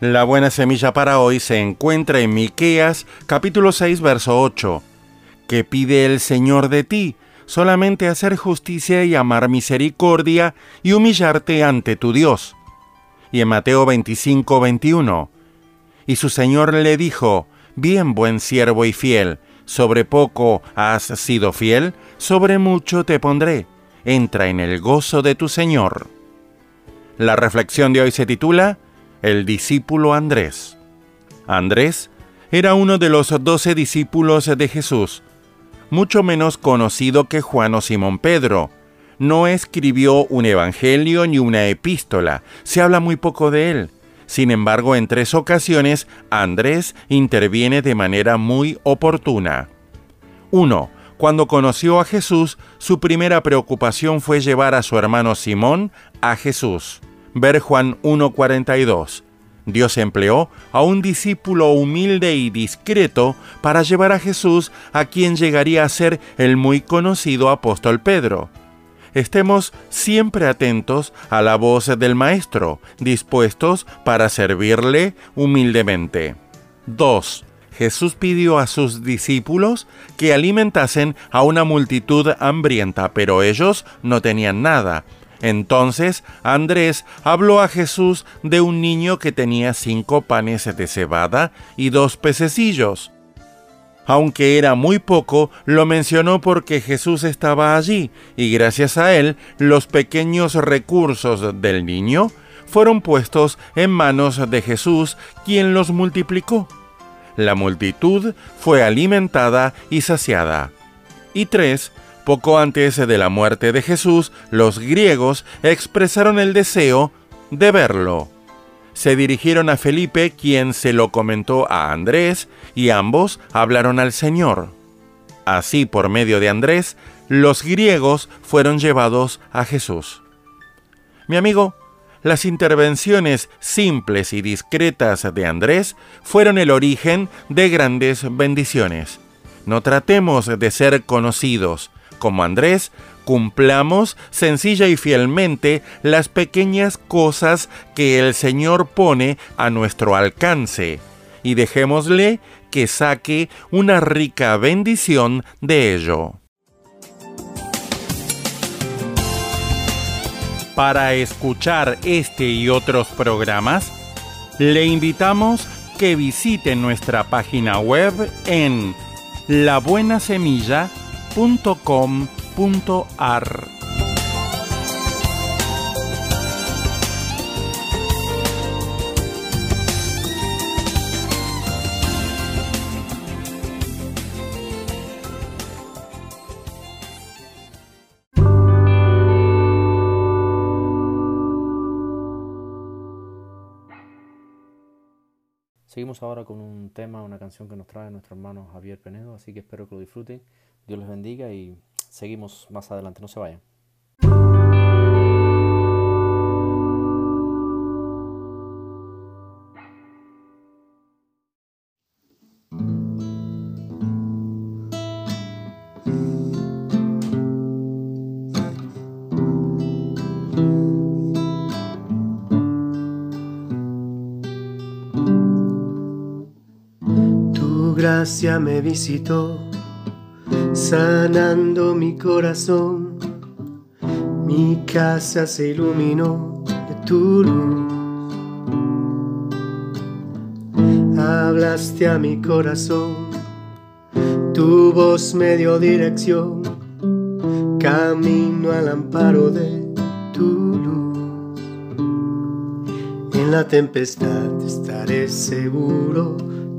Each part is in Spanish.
La buena semilla para hoy se encuentra en Miqueas, capítulo 6, verso 8. ¿Qué pide el Señor de ti? Solamente hacer justicia y amar misericordia y humillarte ante tu Dios. Y en Mateo 25, 21. Y su Señor le dijo, Bien, buen siervo y fiel, sobre poco has sido fiel, sobre mucho te pondré. Entra en el gozo de tu Señor. La reflexión de hoy se titula el discípulo Andrés. Andrés era uno de los doce discípulos de Jesús, mucho menos conocido que Juan o Simón Pedro. No escribió un evangelio ni una epístola, se habla muy poco de él. Sin embargo, en tres ocasiones, Andrés interviene de manera muy oportuna. 1. Cuando conoció a Jesús, su primera preocupación fue llevar a su hermano Simón a Jesús. Ver Juan 1.42. Dios empleó a un discípulo humilde y discreto para llevar a Jesús a quien llegaría a ser el muy conocido apóstol Pedro. Estemos siempre atentos a la voz del Maestro, dispuestos para servirle humildemente. 2. Jesús pidió a sus discípulos que alimentasen a una multitud hambrienta, pero ellos no tenían nada. Entonces Andrés habló a Jesús de un niño que tenía cinco panes de cebada y dos pececillos. Aunque era muy poco, lo mencionó porque Jesús estaba allí y gracias a él los pequeños recursos del niño fueron puestos en manos de Jesús, quien los multiplicó. La multitud fue alimentada y saciada. Y tres, poco antes de la muerte de Jesús, los griegos expresaron el deseo de verlo. Se dirigieron a Felipe, quien se lo comentó a Andrés, y ambos hablaron al Señor. Así, por medio de Andrés, los griegos fueron llevados a Jesús. Mi amigo, las intervenciones simples y discretas de Andrés fueron el origen de grandes bendiciones. No tratemos de ser conocidos, como Andrés, cumplamos sencilla y fielmente las pequeñas cosas que el Señor pone a nuestro alcance y dejémosle que saque una rica bendición de ello. Para escuchar este y otros programas, le invitamos que visite nuestra página web en labuenasemilla.com .com.ar Seguimos ahora con un tema, una canción que nos trae nuestro hermano Javier Penedo, así que espero que lo disfruten. Dios les bendiga y seguimos más adelante, no se vayan. Gracia me visitó sanando mi corazón. Mi casa se iluminó de tu luz. Hablaste a mi corazón, tu voz me dio dirección, camino al amparo de tu luz. En la tempestad estaré seguro,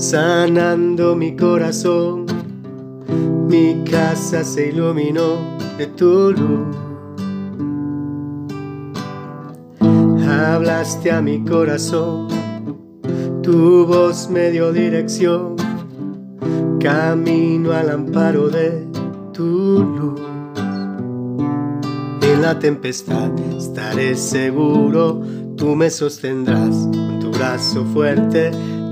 sanando mi corazón, mi casa se iluminó de tu luz. Hablaste a mi corazón, tu voz me dio dirección, camino al amparo de tu luz. En la tempestad estaré seguro, tú me sostendrás con tu brazo fuerte,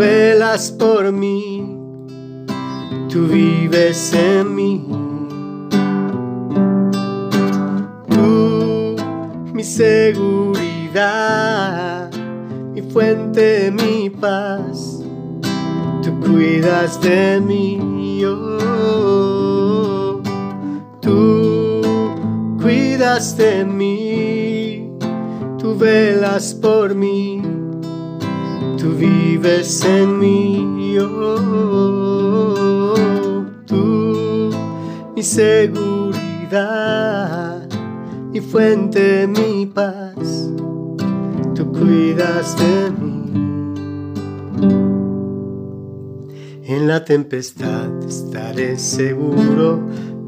velas por mí, tú vives en mí. Tú, mi seguridad, mi fuente, mi paz, tú cuidas de mí. oh. Tú cuidas de mí, tú velas por mí, tú vives en mí. oh. Tú, mi seguridad, mi fuente, mi paz, tú cuidas de mí. En la tempestad estaré seguro,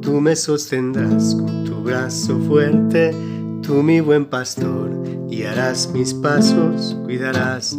tú me sostendrás con tu brazo fuerte, tú mi buen pastor, guiarás mis pasos, cuidarás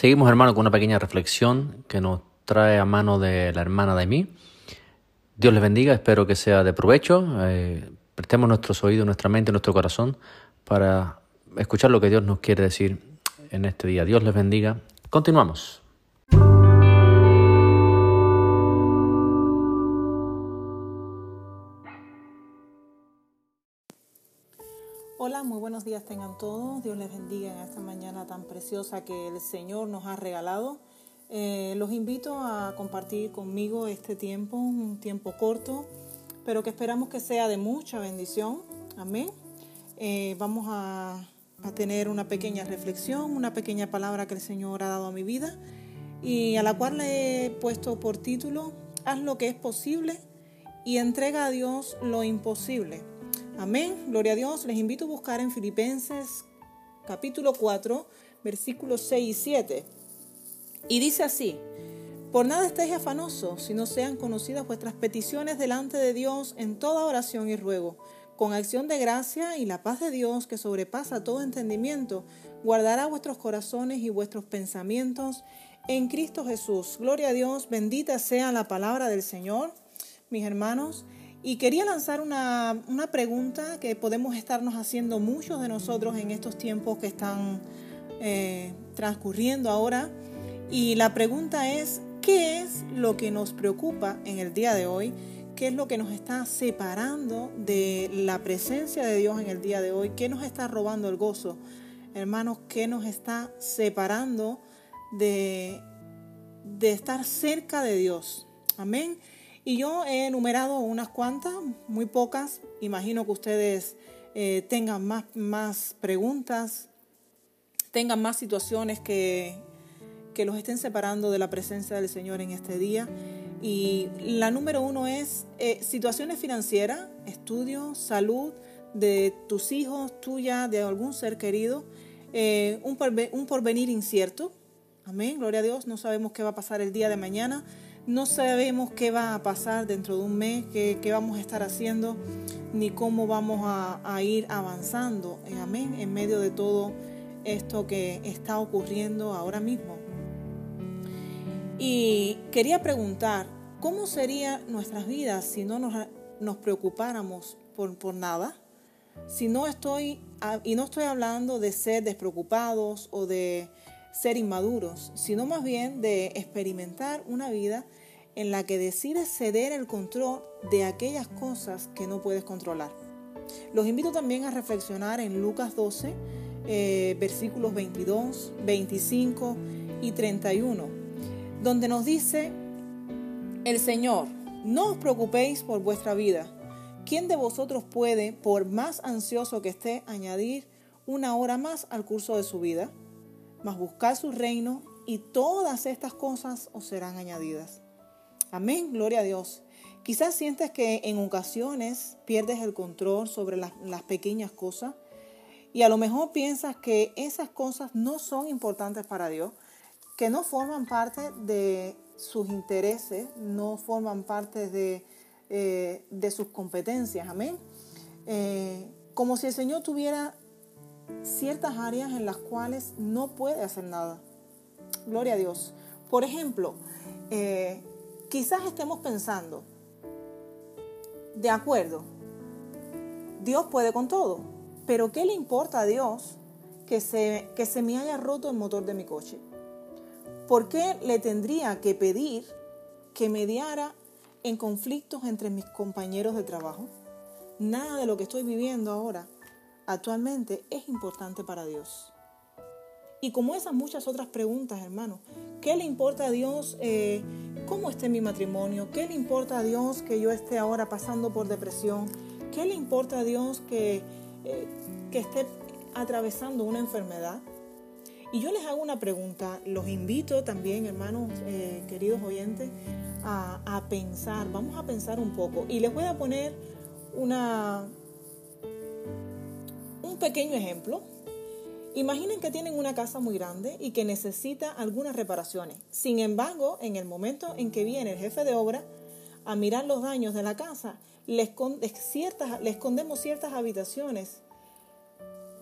Seguimos, hermano, con una pequeña reflexión que nos trae a mano de la hermana de mí. Dios les bendiga, espero que sea de provecho. Eh, prestemos nuestros oídos, nuestra mente, nuestro corazón para escuchar lo que Dios nos quiere decir en este día. Dios les bendiga. Continuamos. Hola, muy buenos días tengan todos. Dios les bendiga en esta mañana tan preciosa que el Señor nos ha regalado. Eh, los invito a compartir conmigo este tiempo, un tiempo corto, pero que esperamos que sea de mucha bendición. Amén. Eh, vamos a, a tener una pequeña reflexión, una pequeña palabra que el Señor ha dado a mi vida y a la cual le he puesto por título, haz lo que es posible y entrega a Dios lo imposible. Amén, gloria a Dios. Les invito a buscar en Filipenses capítulo 4, versículos 6 y 7. Y dice así, por nada estéis afanosos, si no sean conocidas vuestras peticiones delante de Dios en toda oración y ruego, con acción de gracia y la paz de Dios que sobrepasa todo entendimiento, guardará vuestros corazones y vuestros pensamientos en Cristo Jesús. Gloria a Dios, bendita sea la palabra del Señor, mis hermanos. Y quería lanzar una, una, pregunta que podemos estarnos haciendo muchos de nosotros en estos tiempos que están eh, transcurriendo ahora. Y la pregunta es, ¿qué es lo que nos preocupa en el día de hoy? ¿Qué es lo que nos está separando de la presencia de Dios en el día de hoy? ¿Qué nos está robando el gozo? Hermanos, ¿qué nos está separando de, de estar cerca de Dios? Amén. Y yo he enumerado unas cuantas, muy pocas. Imagino que ustedes eh, tengan más, más preguntas, tengan más situaciones que, que los estén separando de la presencia del Señor en este día. Y la número uno es eh, situaciones financieras, estudio, salud de tus hijos, tuya, de algún ser querido. eh, un porvenir incierto. Amén, gloria a Dios. No sabemos qué va a pasar el día de mañana. No sabemos qué va a pasar dentro de un mes, qué, vamos a estar haciendo, ni cómo vamos a, ir avanzando. Amén, en medio de todo esto que está ocurriendo ahora mismo. Y quería preguntar, ¿cómo serían nuestras vidas si no nos, nos preocupáramos por, por nada? Si no estoy, y no estoy hablando de ser despreocupados o de ser inmaduros, sino más bien de experimentar una vida en la que decides ceder el control de aquellas cosas que no puedes controlar. Los invito también a reflexionar en Lucas 12, eh, versículos 22, 25 y 31, donde nos dice el Señor, no os preocupéis por vuestra vida. ¿Quién de vosotros puede, por más ansioso que esté, añadir una hora más al curso de su vida? Mas buscar su reino y todas estas cosas os serán añadidas. Amén, gloria a Dios. Quizás sientes que en ocasiones pierdes el control sobre las, las pequeñas cosas y a lo mejor piensas que esas cosas no son importantes para Dios, que no forman parte de sus intereses, no forman parte de, eh, de sus competencias. Amén. Eh, como si el Señor tuviera ciertas áreas en las cuales no puede hacer nada. Gloria a Dios. Por ejemplo, eh, quizás estemos pensando, de acuerdo, Dios puede con todo, pero ¿qué le importa a Dios que se, que se me haya roto el motor de mi coche? ¿Por qué le tendría que pedir que mediara en conflictos entre mis compañeros de trabajo? Nada de lo que estoy viviendo ahora actualmente es importante para Dios. Y como esas muchas otras preguntas, hermano, ¿qué le importa a Dios eh, cómo esté mi matrimonio? ¿Qué le importa a Dios que yo esté ahora pasando por depresión? ¿Qué le importa a Dios que eh, que esté atravesando una enfermedad. Y yo les hago una pregunta, los invito también, hermanos, eh, queridos oyentes, a, a, pensar, vamos a pensar un poco. Y les voy a poner una, un pequeño ejemplo. Imaginen que tienen una casa muy grande y que necesita algunas reparaciones. Sin embargo, en el momento en que viene el jefe de obra a mirar los daños de la casa, le, ciertas, le escondemos ciertas habitaciones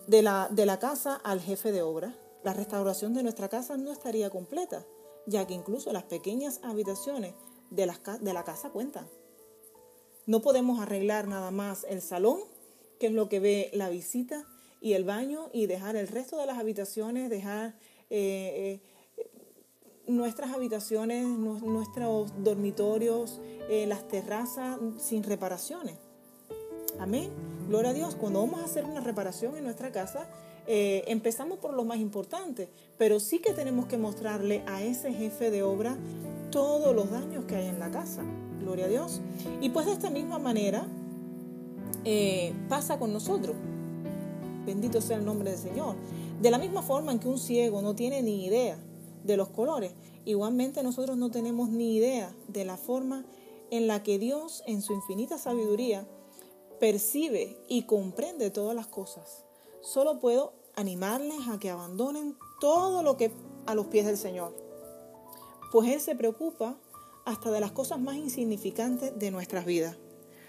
de la, de la casa al jefe de obra. La restauración de nuestra casa no estaría completa, ya que incluso las pequeñas habitaciones de la, de la casa cuentan. No podemos arreglar nada más el salón, que es lo que ve la visita, y el baño, y dejar el resto de las habitaciones, dejar eh, eh, nuestras habitaciones, nuestros dormitorios, eh, las terrazas sin reparaciones. Amén. Gloria a Dios. Cuando vamos a hacer una reparación en nuestra casa, empezamos por lo más importante, pero sí que tenemos que mostrarle a ese jefe de obra todos los daños que hay en la casa. Gloria a Dios. Y pues de esta misma manera eh, pasa con nosotros. Bendito sea el nombre del Señor. De la misma forma en que un ciego no tiene ni idea de los colores, igualmente nosotros no tenemos ni idea de la forma en la que Dios, en su infinita sabiduría, percibe y comprende todas las cosas. Solo puedo animarles a que abandonen todo lo que a los pies del Señor, pues Él se preocupa hasta de las cosas más insignificantes de nuestras vidas.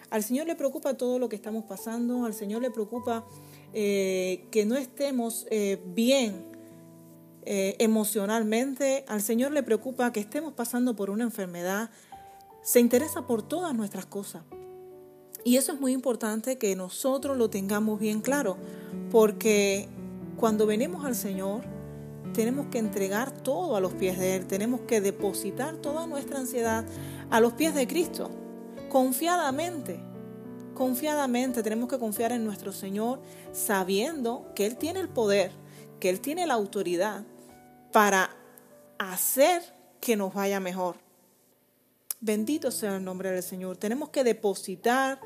Al Señor le preocupa todo lo que estamos pasando, al Señor le preocupa eh, que no estemos eh, bien eh, emocionalmente, al Señor le preocupa que estemos pasando por una enfermedad, se interesa por todas nuestras cosas. Y eso es muy importante que nosotros lo tengamos bien claro, porque cuando venimos al Señor, tenemos que entregar todo a los pies de Él, tenemos que depositar toda nuestra ansiedad a los pies de Cristo, confiadamente. Confiadamente tenemos que confiar en nuestro Señor sabiendo que Él tiene el poder, que Él tiene la autoridad para hacer que nos vaya mejor. Bendito sea el nombre del Señor. Tenemos que depositar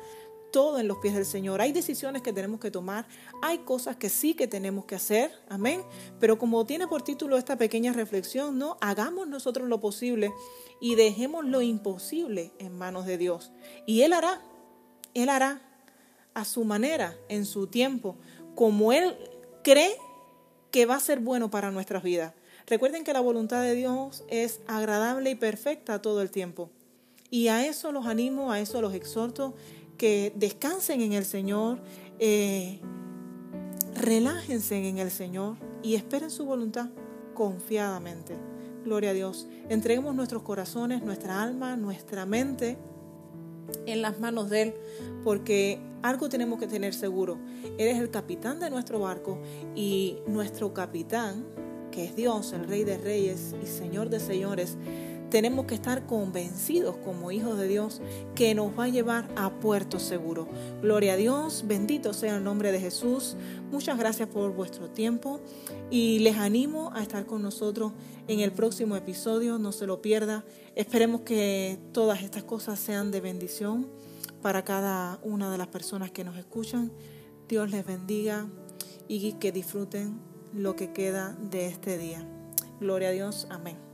todo en los pies del Señor. Hay decisiones que tenemos que tomar, hay cosas que sí que tenemos que hacer, amén. Pero como tiene por título esta pequeña reflexión, no hagamos nosotros lo posible y dejemos lo imposible en manos de Dios. Y Él hará, Él hará a su manera, en su tiempo, como Él cree que va a ser bueno para nuestras vidas. Recuerden que la voluntad de Dios es agradable y perfecta todo el tiempo. Y a eso los animo, a eso los exhorto, que descansen en el Señor, eh, relájense en el Señor y esperen su voluntad confiadamente. Gloria a Dios. Entreguemos nuestros corazones, nuestra alma, nuestra mente en las manos de Él, porque algo tenemos que tener seguro. Él es el capitán de nuestro barco y nuestro capitán, que es Dios, el Rey de Reyes y Señor de Señores, tenemos que estar convencidos como hijos de Dios que nos va a llevar a puerto seguro. Gloria a Dios, bendito sea el nombre de Jesús. Muchas gracias por vuestro tiempo y les animo a estar con nosotros en el próximo episodio, no se lo pierda. Esperemos que todas estas cosas sean de bendición para cada una de las personas que nos escuchan. Dios les bendiga y que disfruten lo que queda de este día. Gloria a Dios, amén.